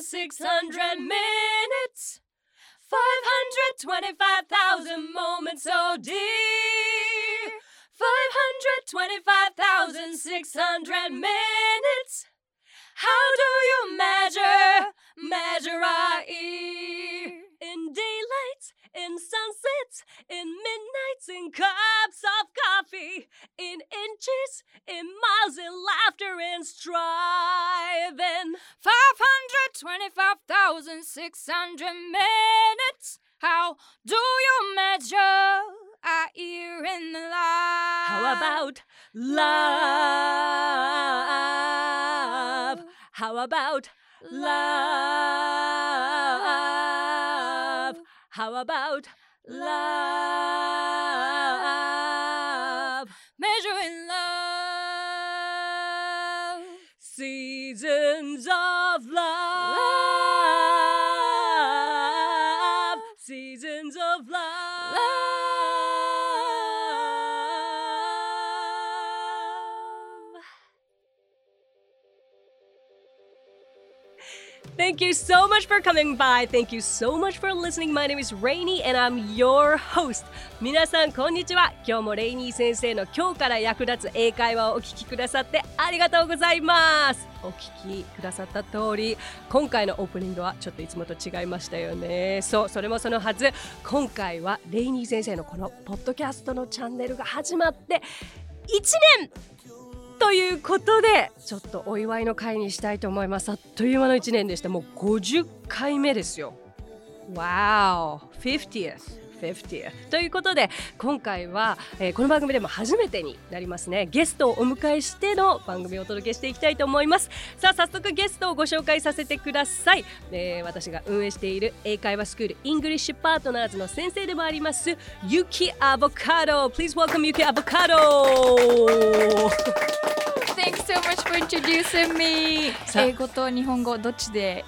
525,600 minutes. 525,000 moments, oh dear. 525,600 minutes. How do you measure, measure our ear? In sunsets, in midnights, in cups of coffee, in inches, in miles, in laughter, in striving. 525,600 minutes. How do you measure our ear in the light? How about love? How about love? How about love? Measuring love. Seasons of love. Thank you so much for coming by. Thank you so much for listening. My name is Rainy and I'm your host. 皆さんこんにちは。今日もレイニー先生の今日から役立つ英会話をお聞きくださってありがとうございます。お聞きくださった通り、今回のオープニングはちょっといつもと違いましたよね。そう、それもそのはず。今回はレイニー先生のこのポッドキャストのチャンネルが始まって1年ということでちょっとお祝いの会にしたいと思います。あっという間の1年でした。もう50回目ですよ。Wow 50th ということで今回は、えーこの番組でも初めてになりますね。ゲストをお迎えしての番組をお届けしていきたいと思います。さあ早速ゲストをご紹介させてください、えー私が運営している英会話スクール English Partners の先生でもありますユキアボカド。Please welcome ユキアボカド Thanks so much for introducing me. 英語と日本語どっちで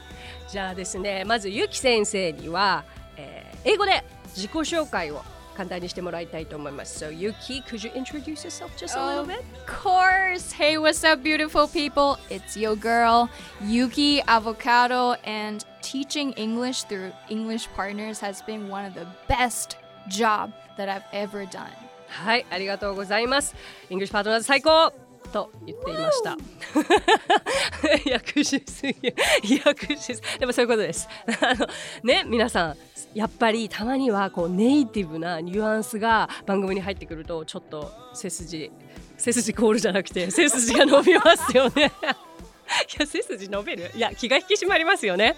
じゃあですね、まずゆき先生には、えー、英語で自己紹介を簡単にしてもらいたいと思います。So, Yuki, could you introduce yourself just a little bit? Of course! Hey, what's up, beautiful people? It's your girl, Yuki Avocado, and teaching English through English Partners has been one of the best job that I've ever done. はい、ありがとうございます。English Partners 最高と言っていました。訳しすぎ、訳しすでもそういうことです。あのね、皆さん、やっぱりたまにはこうネイティブなニュアンスが番組に入ってくるとちょっと背筋、背筋コールじゃなくて背筋が伸びますよね。いや、背筋伸びる？いや、気が引き締まりますよね。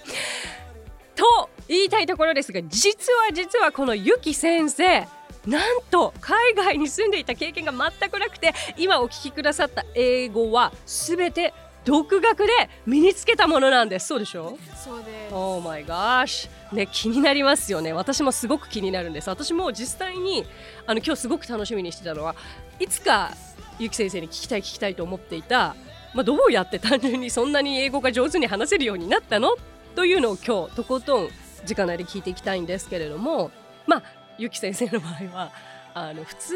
と言いたいところですが実は実はこのゆき先生なんと海外に住んでいた経験が全くなくて今お聞きくださった英語は全て独学で身につけたものなんです。そうでしょ？そうです。Oh my gosh ね気になりますよね。私もすごく気になるんです。私も実際にあの今日すごく楽しみにしてたのはいつかゆき先生に聞きたい聞きたいと思っていた、まあ、どうやって単純にそんなに英語が上手に話せるようになったの？というのを今日とことん時間内で聞いていきたいんですけれどもまあゆき先生の場合は あの普通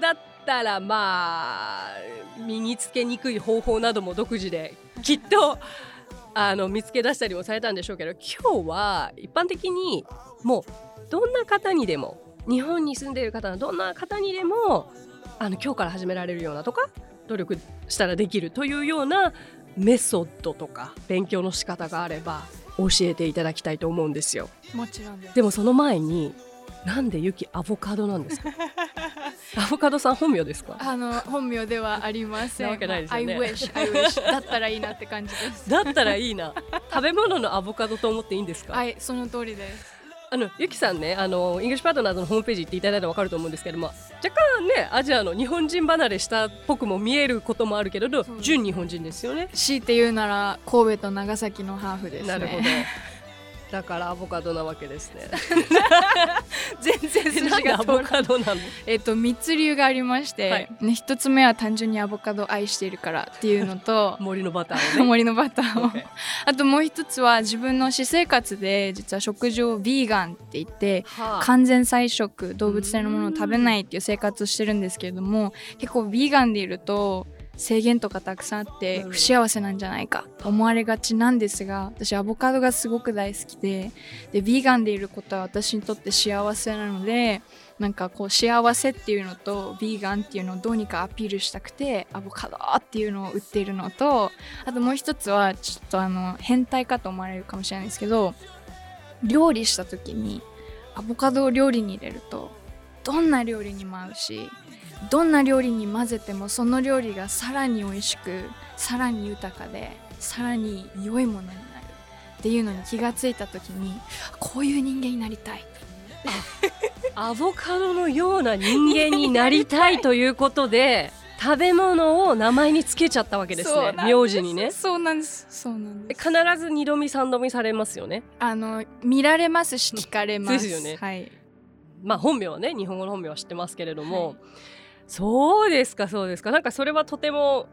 だったらまあ身につけにくい方法なども独自できっと あの見つけ出したりもされたんでしょうけど今日は一般的にもうどんな方にでも日本に住んでいる方のどんな方にでもあの今日から始められるようなとか努力したらできるというようなメソッドとか勉強の仕方があれば教えていただきたいと思うんですよ。もちろんでもその前になんでユキアボカドなんですか？アボカドさん本名ですか？あの本名ではありません。なわけないですよね。I wish I wish だったらいいなって感じです。だったらいいな。食べ物のアボカドと思っていいんですか、はいその通りです。あのゆきさんねあの English Partners のホームページ行っていただいたら分かると思うんですけども若干ねアジアの日本人離れしたっぽくも見えることもあるけれど純日本人ですよね。強いて言うなら神戸と長崎のハーフですね。なるほどだからアボカドなわけですね。全然筋なんでアボカドなの？えっと3つ理由がありまして、はい。ね、1つ目は単純にアボカドを愛しているからっていうのと 森のバターをね。森のバターを。あともう一つは自分の私生活で実は食事をビーガンって言ってはあ。完全菜食動物性のものを食べないっていう生活をしてるんですけれども結構ビーガンでいると制限とかたくさんあってうん。不幸せなんじゃないかと思われがちなんですが私アボカドがすごく大好きででビーガンでいることは私にとって幸せなのでなんかこう幸せっていうのとビーガンっていうのをどうにかアピールしたくてアボカドっていうのを売っているのとあともう一つはちょっとあの変態かと思われるかもしれないですけど料理した時にアボカドを料理に入れるとどんな料理にも合うしどんな料理に混ぜてもその料理がさらに美味しくさらに豊かでさらに良いものになる。っていうのに気がついた時にこういう人間になりたい。アボカドのような人間になりたいということで食べ物を名前につけちゃったわけですね。名字にね。そうなんです。そうなんです。必ず二度見三度見されますよね？あの見られますし聞かれます。ですよね。はい。まあ本名はね日本語の本名は知ってますけれども、はいそうですかそうですか。なんかそれはとても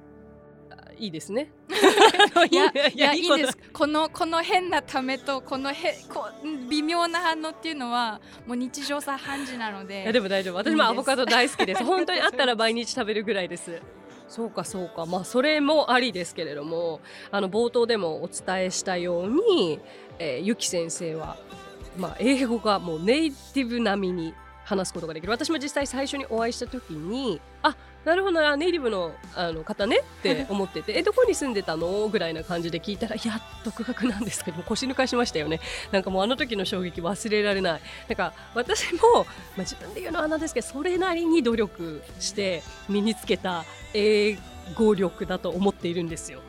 あいいですね。いやいやいいです。このこの変なためとこのへこ微妙な反応っていうのはもう日常茶飯事なので。いやでも大丈夫。私もアボカド大好きです。本当にあったら毎日食べるぐらいです。そうかそうか。まあそれもありですけれどもあの冒頭でもお伝えしたように、えーゆき先生は、まあ、英語がもうネイティブ並みに話すことができる。私も実際最初にお会いした時にあなるほどなネイティブのあの方ねって思っててえどこに住んでたの？ぐらいな感じで聞いたらいや独学なんですけども腰抜かしましたよね。なんかもうあの時の衝撃忘れられない。なんか私も、まあ、自分で言うのはなんですけどそれなりに努力して身につけた英語力だと思っているんですよ。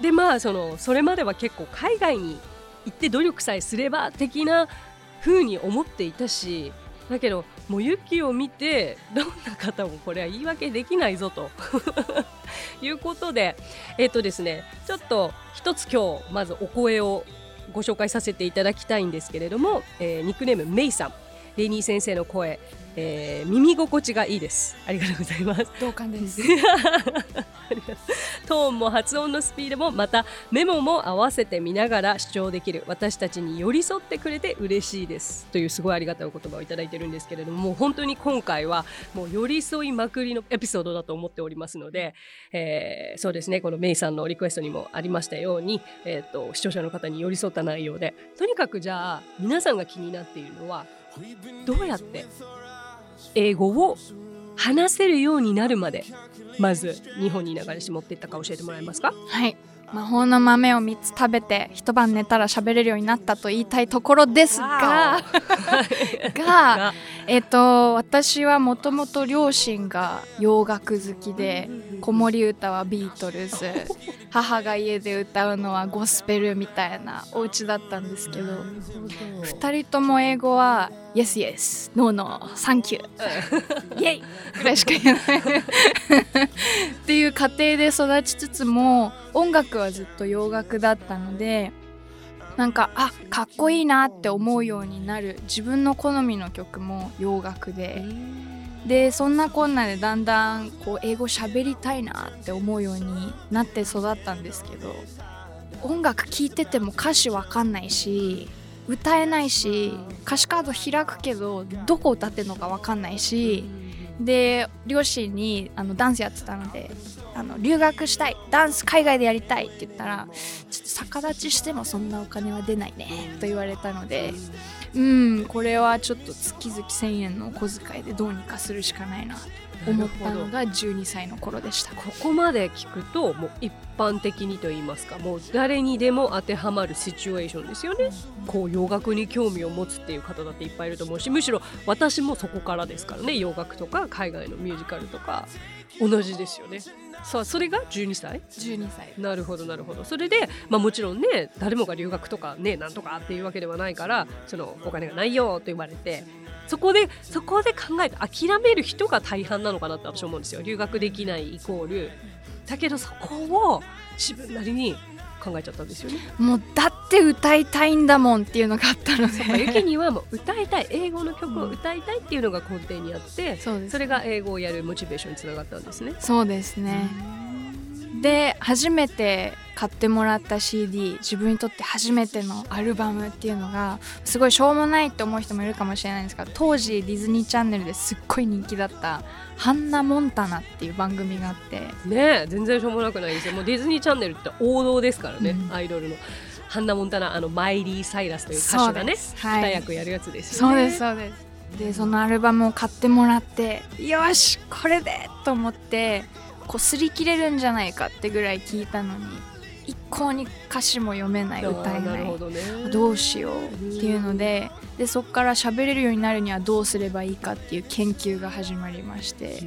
でまあそのそれまでは結構海外に行って努力さえすれば的な風に思っていたしだけどもうユキを見てどんな方もこれは言い訳できないぞと。いうことでえっ、とですねちょっと一つ今日まずお声をご紹介させていただきたいんですけれども、えーニックネームメイさん。レイニー先生の声、えー耳心地がいいです。ありがとうございます。同感です トーンも発音のスピードもまたメモも合わせて見ながら主張できる。私たちに寄り添ってくれて嬉しいです。というすごいありがたいお言葉をいただいてるんですけれどももう本当に今回はもう寄り添いまくりのエピソードだと思っておりますので、えーそうですね。このメイさんのリクエストにもありましたように、えー、と視聴者の方に寄り添った内容でとにかくじゃあ皆さんが気になっているのはどうやって英語を話せるようになるまでまず日本に流れし持っていったか教えてもらえますか？はい。魔法の豆を3つ食べて一晩寝たら喋れるようになったと言いたいところですがが えっと私はもともと両親が洋楽好きで子守歌はビートルズ母が家で歌うのはゴスペルみたいなお家だったんですけど2人とも英語は Yes Yes No No Thank You. イエイぐらいしか言えない。っていう家庭で育ちつつも音楽はずっと洋楽だったのでなんかあかっこいいなって思うようになる。自分の好みの曲も洋楽ででそんなこんなでだんだんこう英語喋りたいなって思うようになって育ったんですけど音楽聴いてても歌詞わかんないし歌えないし歌詞カード開くけどどこ歌ってるのかわかんないしで両親にあのダンスやってたのであの留学したいダンス海外でやりたいって言ったらちょっと逆立ちしてもそんなお金は出ないねと言われたのでうんこれはちょっと月々1000円のお小遣いでどうにかするしかないなと。思ったのが12歳の頃でした。ここまで聞くともう一般的にと言いますかもう誰にでも当てはまるシチュエーションですよね。こう洋楽に興味を持つっていう方だっていっぱいいると思うしむしろ私もそこからですからね。洋楽とか海外のミュージカルとか同じですよね。さあそれが12歳12歳なるほどなるほど。それで、まあ、もちろんね誰もが留学とかねなんとかっていうわけではないからそのお金がないよと言われてそこでそこで考えて諦める人が大半なのかなって私は思うんですよ。留学できないイコール。だけどそこを自分なりに考えちゃったんですよね。もうだって歌いたいんだもんっていうのがあったのまあゆきでにはもう歌いたい英語の曲を歌いたいっていうのが根底にあってそうですそれが英語をやるモチベーションにつながったんですね。そうですね。で初めて買ってもらった CD 自分にとって初めてのアルバムっていうのがすごいしょうもないって思う人もいるかもしれないんですが当時ディズニーチャンネルですっごい人気だった「ハンナ・モンタナ」っていう番組があってねえ全然しょうもなくないですよ。もうディズニーチャンネルって王道ですからね、うん。アイドルの。ハンナ・モンタナあのマイリー・サイラスという歌手がねはい。二役やるやつですよそうねですそうです。でそのアルバムを買ってもらってよしこれでと思ってこう擦り切れるんじゃないかってぐらい聞いたのに一向に歌詞も読めない歌えない。どね。どうしようっていうのででそこから喋れるようになるにはどうすればいいかっていう研究が始まりまして。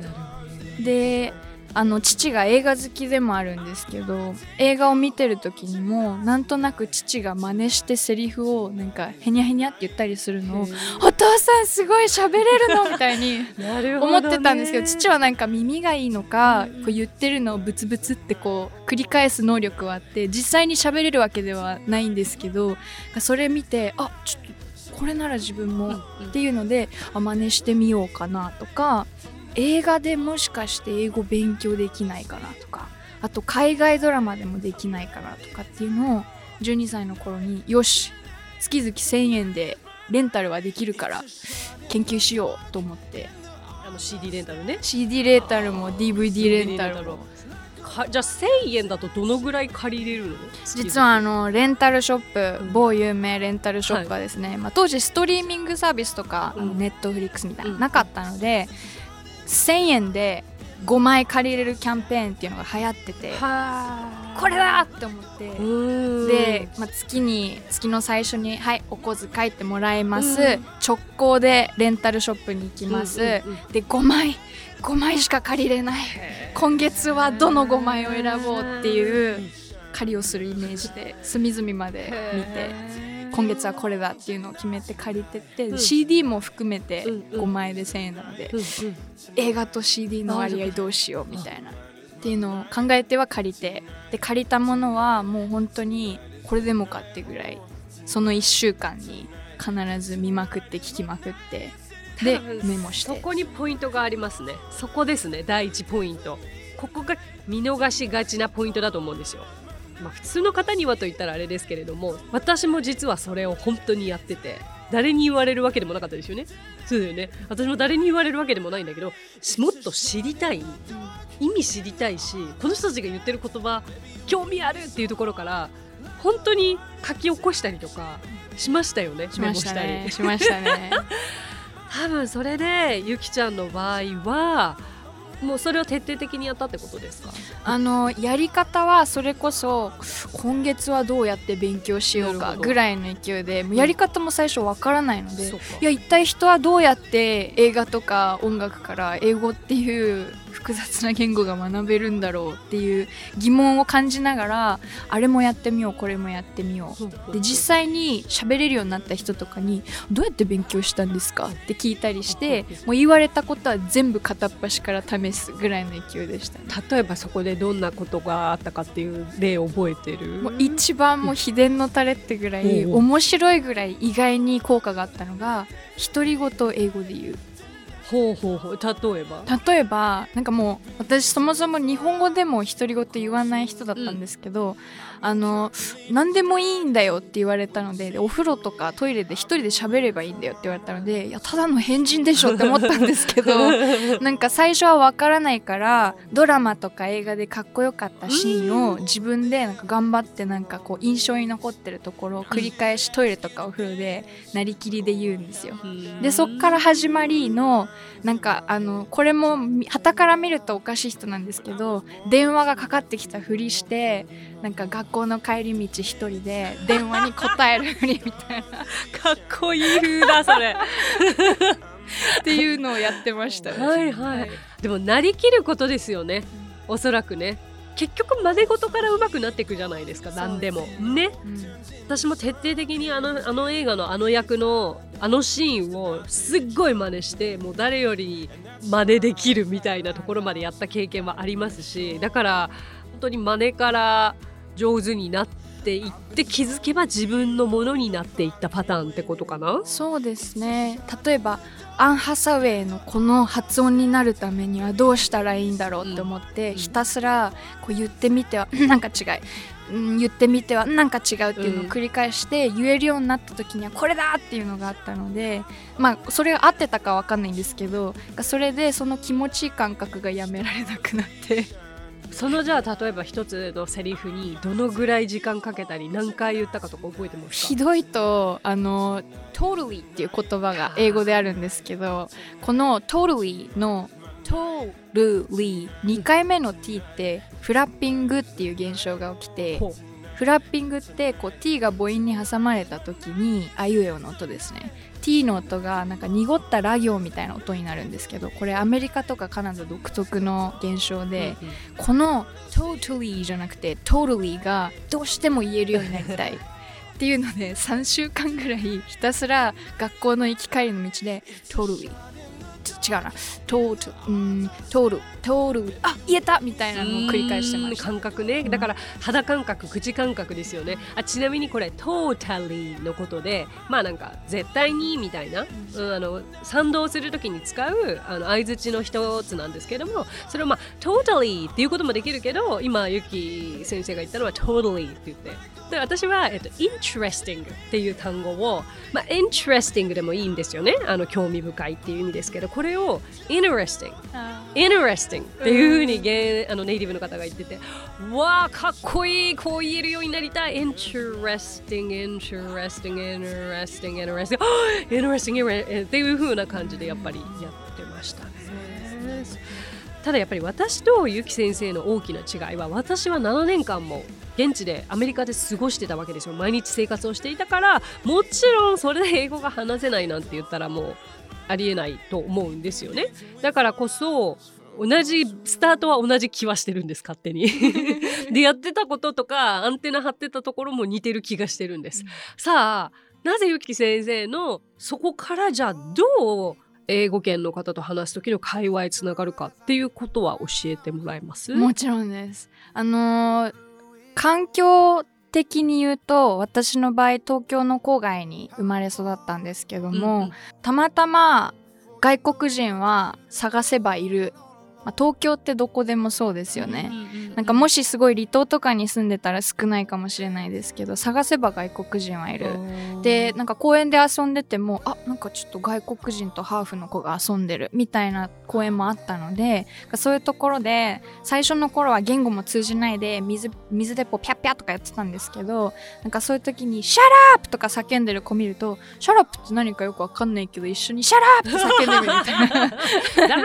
であの父が映画好きでもあるんですけど映画を見てる時にもなんとなく父が真似してセリフをなんかヘニャヘニャって言ったりするのを「お父さんすごい喋れるの?」みたいに 思ってたんですけど父はなんか耳がいいのかこう言ってるのをブツブツってこう繰り返す能力はあって実際に喋れるわけではないんですけどそれ見てあちょっとこれなら自分もっていうのであ真似してみようかなとか映画でもしかして英語勉強できないかなとかあと海外ドラマでもできないかなとかっていうのを12歳の頃によし月々1000円でレンタルはできるから研究しようと思ってあの CD レンタルね。CD レンタルも DVD レンタルも。かじゃあ1000円だとどのぐらい借りれるの？実はあのレンタルショップ某有名レンタルショップはですね、まあ、当時ストリーミングサービスとか、うん。ネットフリックスみたいな、うんなかったので1000円で5枚借りれるキャンペーンっていうのが流行っててはこれだって思って。で、まあ、月に月の最初に「はいお小遣いってもらえます、うん。直行でレンタルショップに行きます、うんうんうんで5枚5枚しか借りれない。今月はどの5枚を選ぼうっていう借りをするイメージで隅々まで見て今月はこれだっていうのを決めて借りてって、うん。CD も含めてうんうん。5枚で1000円なので、うんうん。映画と CD の割合どうしようみたいなっていうのを考えては借りてで借りたものはもう本当にこれでもかってぐらいその1週間に必ず見まくって聞きまくってでメモして。そこにポイントがありますね。そこですね第一ポイント。ここが見逃しがちなポイントだと思うんですよまあ普通の方にはと言ったらあれですけれども私も実はそれを本当にやってて誰に言われるわけでもなかったですよね。そうだよね。私も誰に言われるわけでもないんだけどしもっと知りたい意味知りたいしこの人たちが言ってる言葉興味あるっていうところから本当に書き起こしたりとかしましたよね。しましたね。しましたね。多分それでゆきちゃんの場合はもうそれを徹底的にやったってことですか？あのやり方はそれこそ今月はどうやって勉強しようかぐらいの勢いでやり方も最初わからないので、いや一体人はどうやって映画とか音楽から英語っていう複雑な言語が学べるんだろうっていう疑問を感じながらあれもやってみようこれもやってみよう。で実際に喋れるようになった人とかに「どうやって勉強したんですか?」って聞いたりしてもう言われたことは全部片っ端から試すぐらいの勢いでしたね。例えばそこでどんなことがあったかっていう例を覚えてる？もう一番もう秘伝のタレってぐらい面白いぐらい意外に効果があったのが独り言を英語で言うほうほうほう。例えば？例えばなんかもう私そもそも日本語でも独り言言わない人だったんですけど、あの何でもいいんだよって言われたのででお風呂とかトイレで一人で喋ればいいんだよって言われたのでいやただの変人でしょって思ったんですけど なんか最初はわからないからドラマとか映画でかっこよかったシーンを自分でなんか頑張ってなんかこう印象に残ってるところを繰り返しトイレとかお風呂でなりきりで言うんですよ。でそっから始まりのなんかあのこれも旗から見るとおかしい人なんですけど電話がかかってきたふりしてなんか学校の帰り道一人で電話に答えるふりみたいな。かっこいい風だそれ。っていうのをやってましたね。はいはい。でもなりきることですよね。おそらくね。結局真似事から上手くなっていくじゃないですか。何でもそうですね。うん。私も徹底的にあのあの映画のあの役のあのシーンをすっごい真似してもう誰より真似できるみたいなところまでやった経験はありますしだから本当に真似から上手になっっていって気づけば自分のものになっていったパターンってことかな？そうですね。例えばアン・ハサウェイのこの発音になるためにはどうしたらいいんだろうって思って、うん。ひたすらこう言ってみては なんか違い、うん、言ってみてはなんか違うっていうのを繰り返して言えるようになった時にはこれだっていうのがあったのでまあそれが合ってたかわかんないんですけどそれでその気持ちいい感覚がやめられなくなってそのじゃあ例えば一つのセリフにどのぐらい時間かけたり何回言ったかとか覚えてますか？ひどいとあの totally っていう言葉が英語であるんですけどこの totally の totally 2回目の t ってフラッピングっていう現象が起きてフラッピングってこう t が母音に挟まれた時にあいうえおの音ですね。t の音がなんか濁ったラ行みたいな音になるんですけどこれアメリカとかカナダ独特の現象で、うんうん。この totally じゃなくて totally がどうしても言えるようになりたい。っていうので3週間ぐらいひたすら学校の行き帰りの道で totally ち違うな。total うん total total あ言えたみたいなのを繰り返してまし感覚ね。だから肌感覚口感覚ですよね。あちなみにこれ totally のことでまあなんか絶対にみたいな、うん、あの賛同するときに使うあの相づちの一つなんですけどもそれをまあ totally っていうこともできるけど今ゆき先生が言ったのは totally って言って。で私は、えっと、interesting っていう単語を、まあ、interesting でもいいんですよね。あの興味深いっていう意味ですけどこれを interesting interesting っていうふうにゲあのネイティブの方が言ってて、わあ、かっこいい、こう言えるようになりたい。interesting, interesting, interesting, interesting, interesting, interesting っていうふうな感じでやっぱりやってましたね。ただやっぱり私とゆき先生の大きな違いは私は7年間も現地でアメリカで過ごしてたわけですよ毎日生活をしていたからもちろんそれで英語が話せないなんて言ったらもうありえないと思うんですよね。だからこそ同じスタートは同じ気はしてるんです勝手に。でやってたこととかアンテナ張ってたところも似てる気がしてるんです、さあなぜゆき先生のそこからじゃあどう英語圏の方と話す時の会話へつながるかっていうことは教えてもらえます？もちろんです。あのー環境的に言うと私の場合東京の郊外に生まれ育ったんですけども、うんうん。たまたま外国人は探せばいる、まあ、東京ってどこでもそうですよね。なんかもしすごい離島とかに住んでたら少ないかもしれないですけど探せば外国人はいる。でなんか公園で遊んでてもあなんかちょっと外国人とハーフの子が遊んでるみたいな公園もあったのでそういうところで最初の頃は言語も通じないで水水でこうピャッピャとかやってたんですけどなんかそういう時に「Shut up!」とか叫んでる子見ると「Shut up って何かよくわかんないけど一緒に「Shut up!」って叫んでみるみたいな 黙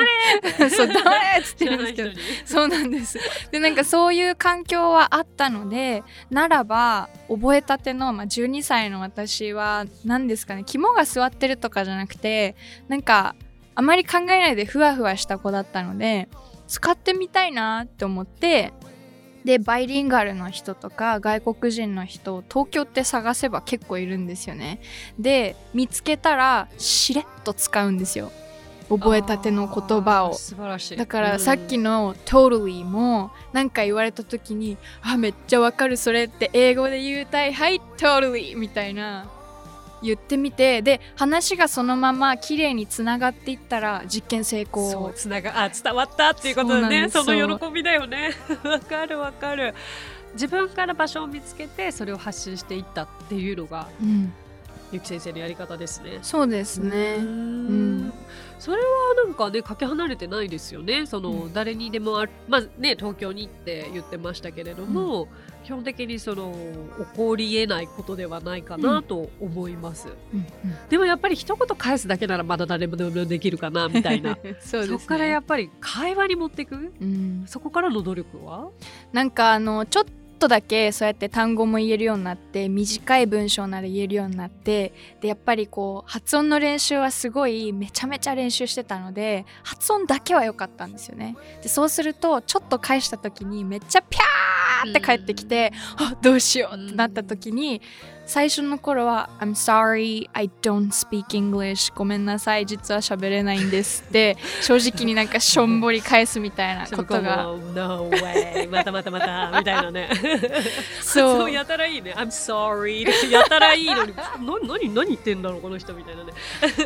れ そう黙れっつって言うんですけどそうなんです。でなんかそういう環境はあったのでならば覚えたての、まあ、12歳の私は何ですかね肝が据わってるとかじゃなくてなんかあまり考えないでふわふわした子だったので使ってみたいなって思ってでバイリンガルの人とか外国人の人を東京って探せば結構いるんですよね。で見つけたらしれっと使うんですよ覚えたての言葉を。素晴らしい。だからさっきの totally もなんか言われた時にあめっちゃわかるそれって英語で言うたいはい totally みたいな言ってみてで話がそのまま綺麗につながっていったら実験成そ功うつながあ伝わったっていうことだね。その喜びだよね。わかるわかる。自分から場所を見つけてそれを発信していったっていうのがうん。ゆき先生のやり方ですね。そうですね。うんそれはなんかねかけ離れてないですよね。その、うん。誰にでもあるまあね東京にって言ってましたけれども、基本的にその起こりえないことではないかなと思います、うんでもやっぱり一言返すだけならまだ誰もでもできるかなみたいな。う んそうね。そこからやっぱり会話に持っていく？うん。そこからの努力は？なんかあのちょっとだけそうやって単語も言えるようになって短い文章なら言えるようになってでやっぱりこう発音の練習はすごいめちゃめちゃ練習してたので発音だけは良かったんですよね。でそうするとちょっと返した時にめっちゃピャーーって帰ってきて、あどうしようってなった時に、最初の頃は「I'm sorry, I don't speak English. ごめんなさい。実は喋れないんです」って 正直になんかしょんぼり返すみたいなことが。No way またまたまたみたいなね。そう。やたらいいね。I'm sorry やたらいいのに。な何何言ってんだろうこの人みたいなね。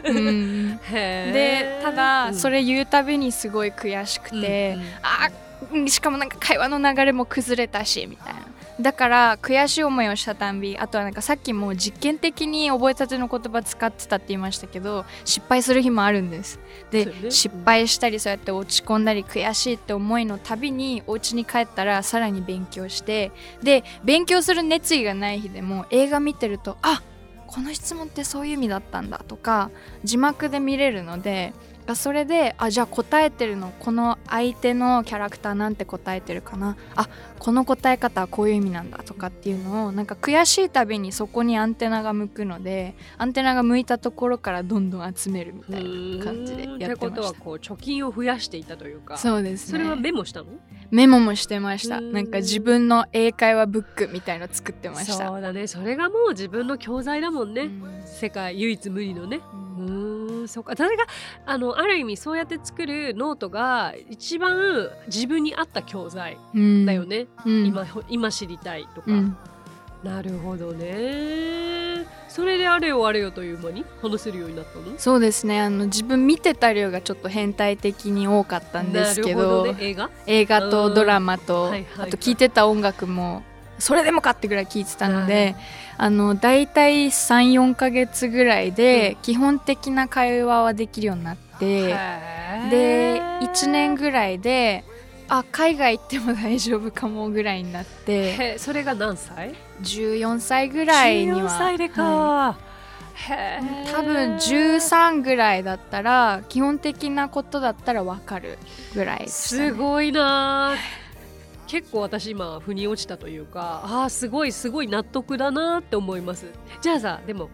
うん。でただそれれ言うたびにすごい悔しくて、あーしかもなんか会話の流れも崩れたしみたいなだから悔しい思いをしたたんびあとはなんかさっきも実験的に覚えたての言葉使ってたって言いましたけど失敗する日もあるんです。で、失敗したりそうやって落ち込んだり悔しいって思いのたびにお家に帰ったらさらに勉強してで勉強する熱意がない日でも映画見てるとあこの質問ってそういう意味だったんだとか字幕で見れるのでそれであじゃあ答えてるのこの相手のキャラクターなんて答えてるかな？あこの答え方はこういう意味なんだとかっていうのをなんか悔しいたびにそこにアンテナが向くのでアンテナが向いたところからどんどん集めるみたいな感じでやってってことはましたこう貯金を増やしていたというかそうですね。それはメモしたの？メモもしてました。うん。なんか自分の英会話ブックみたいの作ってました。そうだね。それがもう自分の教材だもんね、うん。世界唯一無二のね。うんそっか。それがあのある意味そうやって作るノートが一番自分に合った教材うん。だよね、うん。今今知りたいとか、うん。なるほどね。それであれよあれよという間に話せるようになったの？そうですね。あの自分見てた量がちょっと変態的に多かったんですけど。どね。映画？映画とドラマと、はいはいはい。あと聴いてた音楽もそれでもかってぐらい聴いてたので、あの大体34ヶ月ぐらいで基本的な会話はできるようになって、で1年ぐらいであ海外行っても大丈夫かもぐらいになってへそれが何歳？14歳ぐらいには14歳でか、はへい多分13ぐらいだったら基本的なことだったら分かるぐらいね。すごいな結構私今腑に落ちたというかああすごいすごい納得だなって思います。じゃあさでも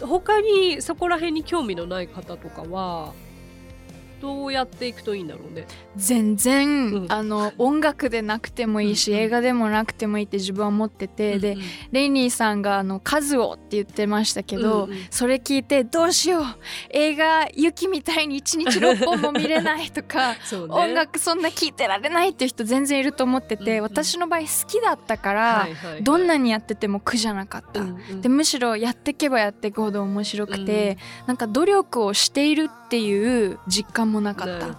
他にそこら辺に興味のない方とかはどうやっていくといいんだろうね。全然、うん。あの音楽でなくてもいいし、うんうん映画でもなくてもいいって自分は思ってて、でうんうん。レイニーさんがあの数をって言ってましたけど、うんうん。それ聞いてどうしよう映画雪みたいに1日6本も見れないとか、ね。音楽そんな聴いてられないっていう人全然いると思ってて、うんうん。私の場合好きだったから、はいはいはい。どんなにやってても苦じゃなかった。うんうんでむしろやってけばやっていくほど面白くて、なんか努力をしているっていう実感もなかった。ね。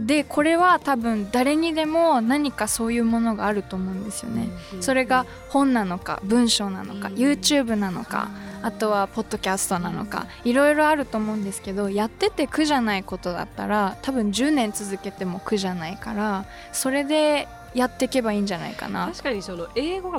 でこれは多分誰にでも何かそういうものがあると思うんですよね。うんそれが本なのか文章なのか、うん。YouTube なのかあとはポッドキャストなのかいろいろあると思うんですけどやってて苦じゃないことだったら多分10年続けても苦じゃないからそれでやっていけばいいんじゃないかな。確かにその英語が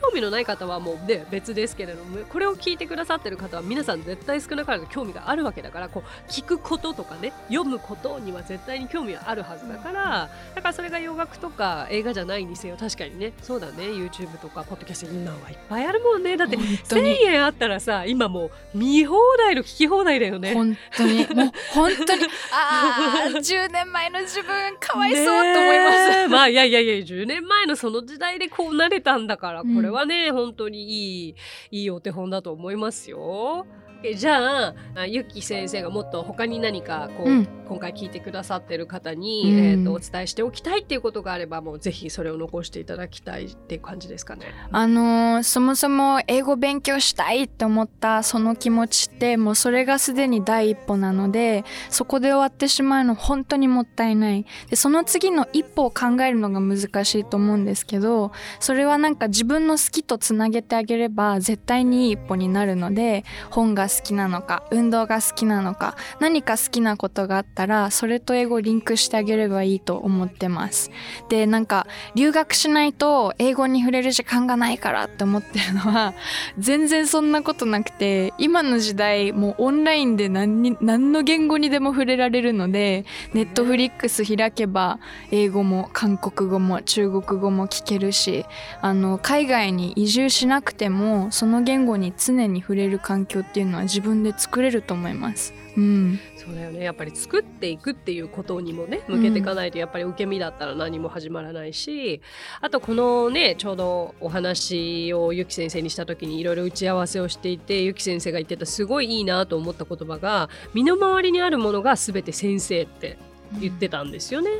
興味のない方はもうね別ですけれどもこれを聞いてくださってる方は皆さん絶対少なからず興味があるわけだからこう聞くこととかね読むことには絶対に興味はあるはずだからだからそれが洋楽とか映画じゃないにせよ確かにねそうだね YouTube とかポッドキャスト今はいっぱいあるもんね。だって本1000当に。円あったらさ今もう見放題の聞き放題だよね。本当に。もう本当に。ああ10 年前の自分かわいそうと思います。まあいやいやいや10年前のその時代でこうなれたんだから、うんこれれはね本当にいいいいお手本だと思いますよ。えじゃああゆき先生がもっと他に何かこう、うん。今回聞いてくださってる方に、うん。えー、とお伝えしておきたいっていうことがあればもうぜひそれを残していただきたいっていう感じですかね。あのーそもそも英語勉強したいって思ったその気持ちってもうそれがすでに第一歩なのでそこで終わってしまうの本当にもったいない。でその次の一歩を考えるのが難しいと思うんですけどそれはなんか自分の好きとつなげてあげれば絶対にいい一歩になるので本が好好きなのか運動が好きなのか何か好きなことがあったらそれと英語リンクしてあげればいいと思ってます。でなんか留学しないと英語に触れる時間がないからって思ってるのは 全然そんなことなくて今の時代もうオンラインで何に何の言語にでも触れられるのでネットフリックス開けば英語も韓国語も中国語も聞けるしあの海外に移住しなくてもその言語に常に触れる環境っていうののは自分で作れると思います。うん、そうだよねやっぱり作っていくっていうことにもね向けていかないとやっぱり受け身だったら何も始まらないし、あとこのねちょうどお話をゆき先生にした時にいろいろ打ち合わせをしていてゆき先生が言ってたすごいいいなと思った言葉が身の回りにあるものが全て先生って言ってたんですよね。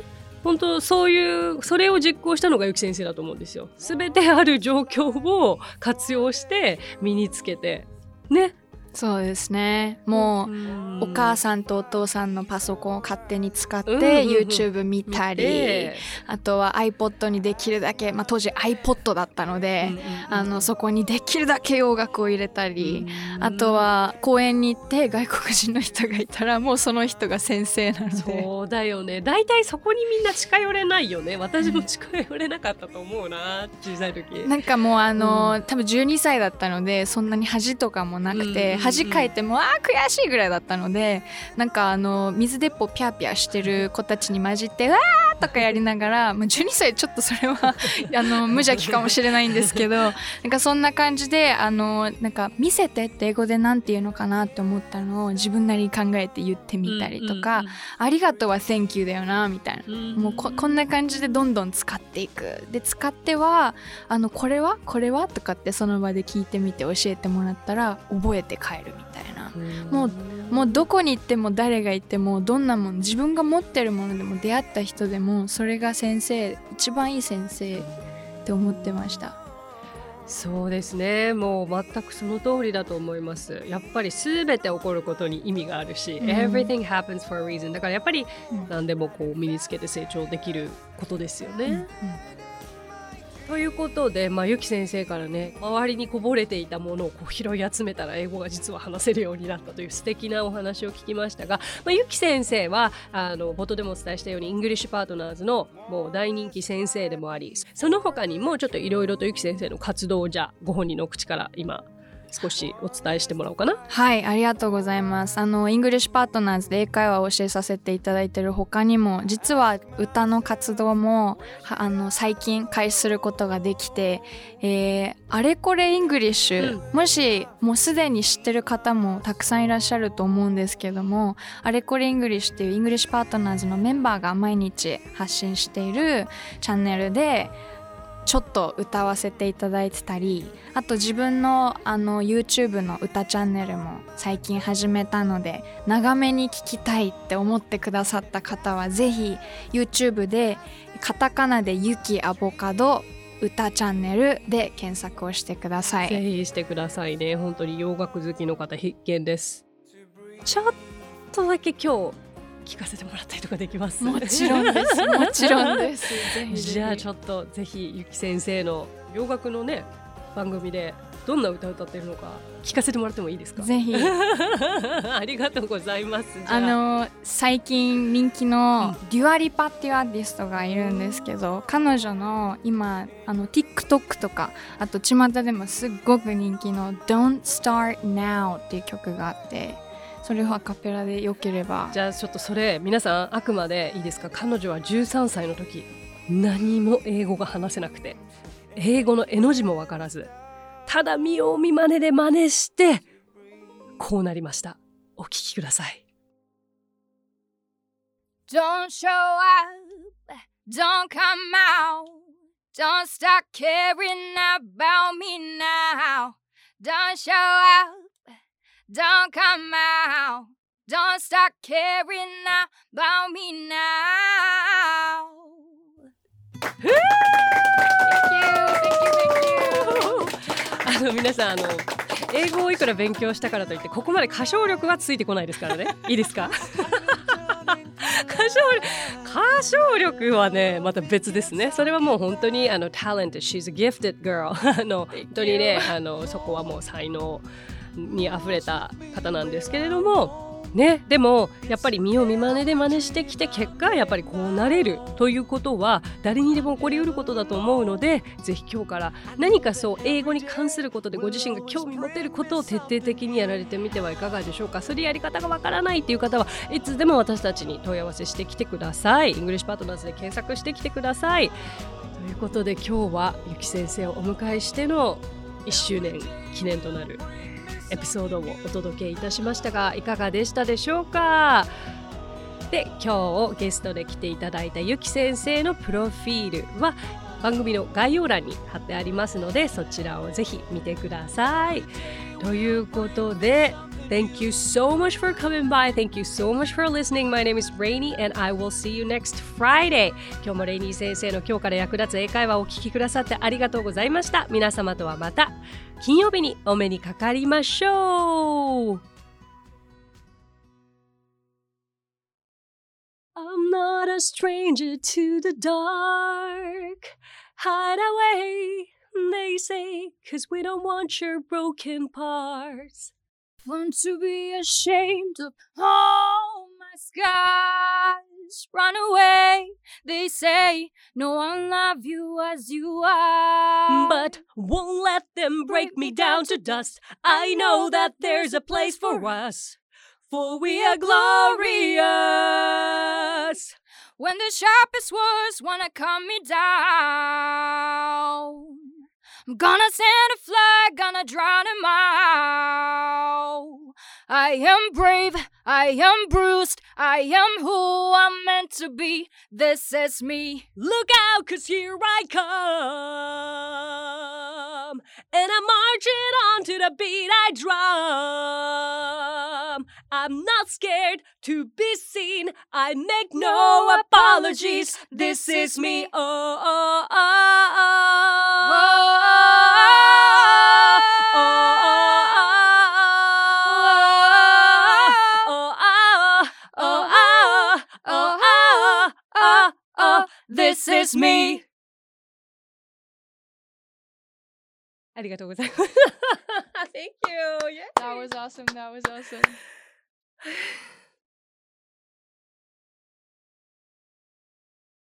本当そういうそれを実行したのがゆき先生だと思うんですよ。すべてある状況を活用して身につけてね。そうですね。もう、んお母さんとお父さんのパソコンを勝手に使って、うん。うんうん YouTube 見たり、であとは iPod にできるだけ、まあ、当時 iPod だったので、あのそこにできるだけ洋楽を入れたり、あとは公園に行って外国人の人がいたらもうその人が先生なので。そうだよね。大体そこにみんな近寄れないよね。私も近寄れなかったと思うな小さい時。なんかもうあの、多分12歳だったのでそんなに恥とかもなくて、うんうんうん恥かいてもあ悔しいぐらいだったのでなんかあの水鉄砲ピャーピャーしてる子たちに混じって「わあ!」とかやりながら、まあ、12歳ちょっとそれは あの無邪気かもしれないんですけどなんかそんな感じであのなんか「見せて」って英語で何て言うのかなって思ったのを自分なりに考えて言ってみたりとか「ありがとうは Thank you だよな」みたいな。もうここんな感じでどんどん使っていく。で使ってはあのこれは？これは？とかってその場で聞いてみて教えてもらったら覚えて帰るみたいなもうもうどこに行っても誰がいてもどんなもん自分が持ってるものでも出会った人でもそれが先生一番いい先生って思ってました。そうですね。もう全くその通りだと思います。やっぱり全て起こることに意味があるし、うん。everything happens for a reason だからやっぱりうん。何でもこう身につけて成長できることですよね、ということで、まあ、ゆき先生からね周りにこぼれていたものをこう拾い集めたら英語が実は話せるようになったという素敵なお話を聞きましたが、まあ、ゆき先生はあの冒頭でもお伝えしたように English Partners のもう大人気先生でもありその他にもちょっといろいろとゆき先生の活動じゃご本人の口から今少しお伝えしてもらおうかな。はい、ありがとうございます。あの、 English Partners で英会話を教えさせていただいている他にも、実は歌の活動も、はあの、最近開始することができて、えーあれこれ English、もし、もうすでに知ってる方もたくさんいらっしゃると思うんですけども、あれこれ English っていう English Partners のメンバーが毎日発信しているチャンネルで、ちょっと歌わせていただいてたりあと自分のあの YouTube の歌チャンネルも最近始めたので長めに聞きたいって思ってくださった方はぜひ YouTube でカタカナで「ゆきアボカド歌チャンネル」で検索をしてくださぜい。ひしてくださいね本当に洋楽好きの方必見ですちょっとだけ今日聞かせてもらったりとかできます。もちろんです。もちろんです。じゃあちょっとぜひゆき先生の洋楽のね番組でどんな歌を歌ってるのか聞かせてもらってもいいですか？ぜひ。ありがとうございます。あ。の最近人気のデュアリパっていうアーティストがいるんですけど彼女の今あの TikTok とかあと巷でもすっごく人気の「Don't Start Now」っていう曲があってそれをアカペラでよければ。じゃあちょっとそれ皆さんあくまでいいですか？彼女は13歳の時。何も英語が話せなくて。英語の絵の字もわからず。ただ見よう見まねで真似して。こうなりました。お聞きください。Don't show up, don't come out, don't start caring about me now. Don't show up, don't come out, don't start caring about me now. Thank you, thank you, thank you. あの皆さんあの英語をいくら勉強したからといってここまで歌唱力はついてこないですからね。いいですか？歌唱力歌唱力はねまた別ですね。それはもう本当にあの talented. She's a gifted girl. あの本当にねあのそこはもう才能にあふれた方なんですけれどもね、でもやっぱり見よう見まねで真似してきて結果やっぱりこうなれるということは誰にでも起こりうることだと思うのでぜひ今日から何かそう英語に関することでご自身が興味持てることを徹底的にやられてみてはいかがでしょうか。それやり方がわからないっていう方はいつでも私たちに問い合わせしてきてください。 English Partners で検索してきてください。ということで今日はゆき先生をお迎えしての1周年記念となるエピソードをお届けいたしましたがいかがでしたでしょうか？で今日ゲストで来ていただいたゆき先生のプロフィールは番組の概要欄に貼ってありますのでそちらをぜひ見てください。ということで Thank you so much for coming by. Thank you so much for listening. My name is Rainy and I will see you next Friday. 今日もレイニー先生の今日から役立つ英会話をお聞きくださってありがとうございました。皆様とはまた金曜日にお目にかかりましょう。I'm not a stranger to the dark. Hide away, they say, cause we don't want your broken parts. Want to be ashamed of all my scars. Run away, they say, no one love you as you are. But won't let them break me down to dust. I know that there's a place for us. For we are glorious. When the sharpest words wanna cut me down. I'm gonna send a flag, gonna drown him out. I am brave, I am bruised, I am who I'm meant to be. This is me. Look out, cause here I come. And I'm marching on to the beat I drum. I'm not scared to be seen. I make no apologies. This is me. Oh, oh, oh, oh. This is me. ありがとうございます。Thank you. That was awesome. That was awesome.